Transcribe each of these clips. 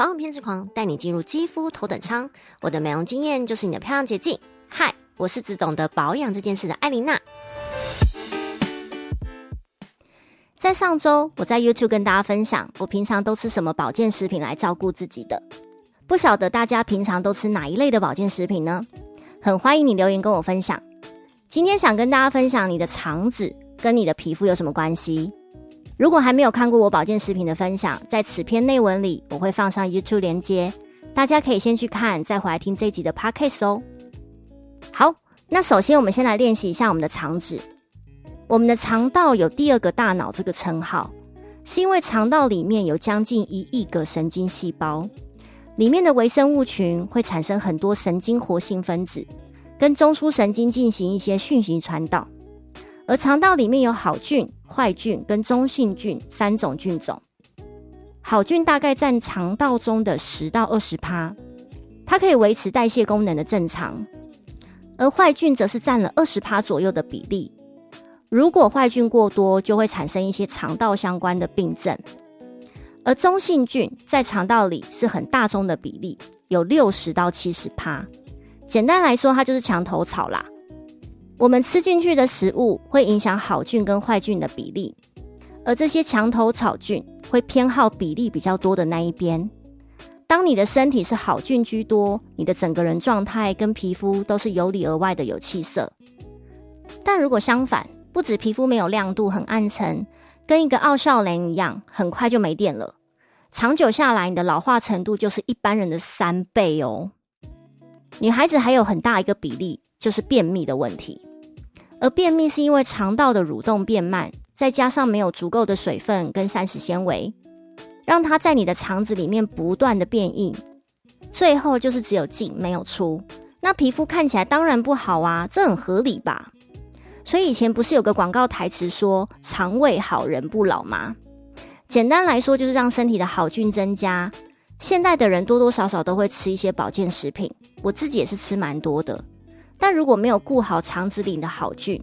保养偏执狂，带你进入肌肤头等舱。我的美容经验就是你的漂亮捷径。嗨，我是只懂得保养这件事的艾琳娜。在上周，我在 YouTube 跟大家分享我平常都吃什么保健食品来照顾自己的。不晓得大家平常都吃哪一类的保健食品呢？很欢迎你留言跟我分享。今天想跟大家分享你的肠子跟你的皮肤有什么关系。如果还没有看过我保健食品的分享，在此篇内文里我会放上 YouTube 连接，大家可以先去看，再回来听这一集的 Podcast 哦。好，那首先我们先来练习一下我们的肠子。我们的肠道有第二个大脑这个称号，是因为肠道里面有将近一亿个神经细胞，里面的微生物群会产生很多神经活性分子，跟中枢神经进行一些讯息传导。而肠道里面有好菌、坏菌跟中性菌三种菌种。好菌大概占肠道中的十到二十趴，它可以维持代谢功能的正常；而坏菌则是占了二十趴左右的比例。如果坏菌过多，就会产生一些肠道相关的病症。而中性菌在肠道里是很大宗的比例，有六十到七十趴。简单来说，它就是墙头草啦。我们吃进去的食物会影响好菌跟坏菌的比例，而这些墙头草菌会偏好比例比较多的那一边。当你的身体是好菌居多，你的整个人状态跟皮肤都是由里而外的有气色。但如果相反，不止皮肤没有亮度，很暗沉，跟一个奥笑雷一样，很快就没电了。长久下来，你的老化程度就是一般人的三倍哦。女孩子还有很大一个比例就是便秘的问题。而便秘是因为肠道的蠕动变慢，再加上没有足够的水分跟膳食纤维，让它在你的肠子里面不断的变硬，最后就是只有进没有出。那皮肤看起来当然不好啊，这很合理吧？所以以前不是有个广告台词说“肠胃好人不老”吗？简单来说就是让身体的好菌增加。现代的人多多少少都会吃一些保健食品，我自己也是吃蛮多的。但如果没有顾好肠子里的好菌，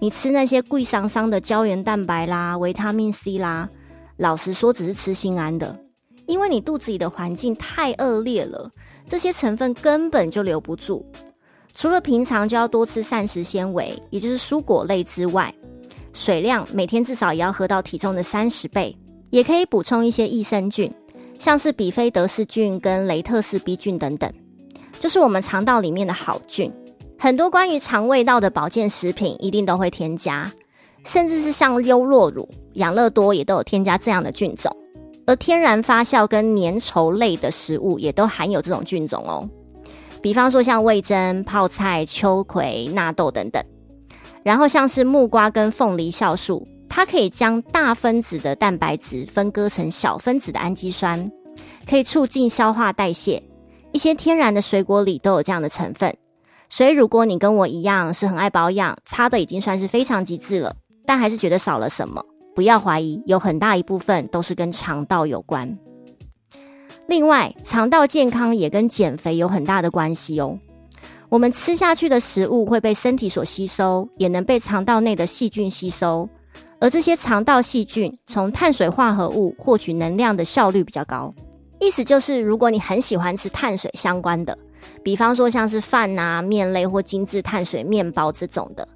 你吃那些贵桑桑的胶原蛋白啦、维他命 C 啦，老实说只是吃心安的，因为你肚子里的环境太恶劣了，这些成分根本就留不住。除了平常就要多吃膳食纤维，也就是蔬果类之外，水量每天至少也要喝到体重的三十倍，也可以补充一些益生菌，像是比菲德氏菌跟雷特氏 B 菌等等，就是我们肠道里面的好菌。很多关于肠胃道的保健食品一定都会添加，甚至是像优酪乳、养乐多也都有添加这样的菌种。而天然发酵跟粘稠类的食物也都含有这种菌种哦，比方说像味增、泡菜、秋葵、纳豆等等。然后像是木瓜跟凤梨酵素，它可以将大分子的蛋白质分割成小分子的氨基酸，可以促进消化代谢。一些天然的水果里都有这样的成分。所以，如果你跟我一样是很爱保养，擦的已经算是非常极致了，但还是觉得少了什么，不要怀疑，有很大一部分都是跟肠道有关。另外，肠道健康也跟减肥有很大的关系哦。我们吃下去的食物会被身体所吸收，也能被肠道内的细菌吸收，而这些肠道细菌从碳水化合物获取能量的效率比较高。意思就是，如果你很喜欢吃碳水相关的。比方说，像是饭啊、面类或精致碳水面包这种的，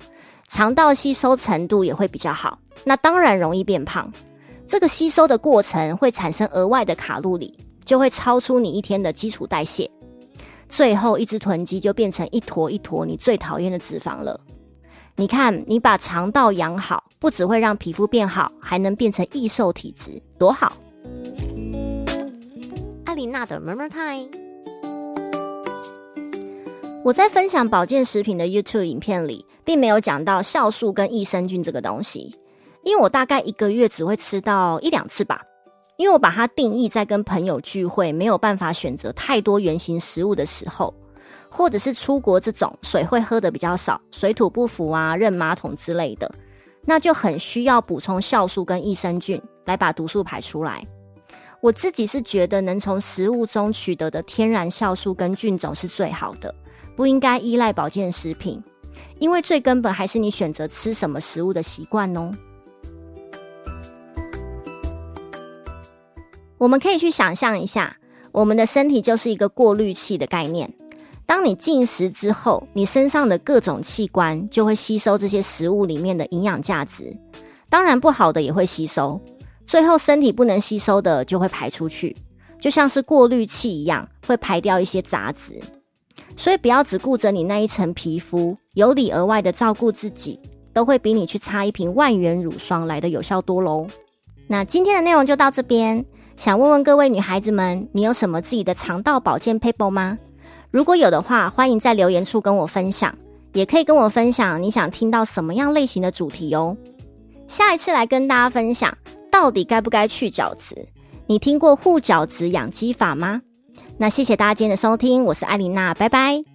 肠道吸收程度也会比较好，那当然容易变胖。这个吸收的过程会产生额外的卡路里，就会超出你一天的基础代谢，最后一只囤积就变成一坨一坨你最讨厌的脂肪了。你看，你把肠道养好，不只会让皮肤变好，还能变成易瘦体质，多好！艾琳娜的 Murmur Time。我在分享保健食品的 YouTube 影片里，并没有讲到酵素跟益生菌这个东西，因为我大概一个月只会吃到一两次吧。因为我把它定义在跟朋友聚会没有办法选择太多原型食物的时候，或者是出国这种水会喝的比较少、水土不服啊、认马桶之类的，那就很需要补充酵素跟益生菌来把毒素排出来。我自己是觉得能从食物中取得的天然酵素跟菌种是最好的。不应该依赖保健食品，因为最根本还是你选择吃什么食物的习惯哦。我们可以去想象一下，我们的身体就是一个过滤器的概念。当你进食之后，你身上的各种器官就会吸收这些食物里面的营养价值，当然不好的也会吸收，最后身体不能吸收的就会排出去，就像是过滤器一样，会排掉一些杂质。所以不要只顾着你那一层皮肤，由里而外的照顾自己，都会比你去擦一瓶万元乳霜来的有效多喽。那今天的内容就到这边，想问问各位女孩子们，你有什么自己的肠道保健 paper 吗？如果有的话，欢迎在留言处跟我分享，也可以跟我分享你想听到什么样类型的主题哦。下一次来跟大家分享，到底该不该去角质？你听过护角质养肌法吗？那谢谢大家今天的收听，我是艾琳娜，拜拜。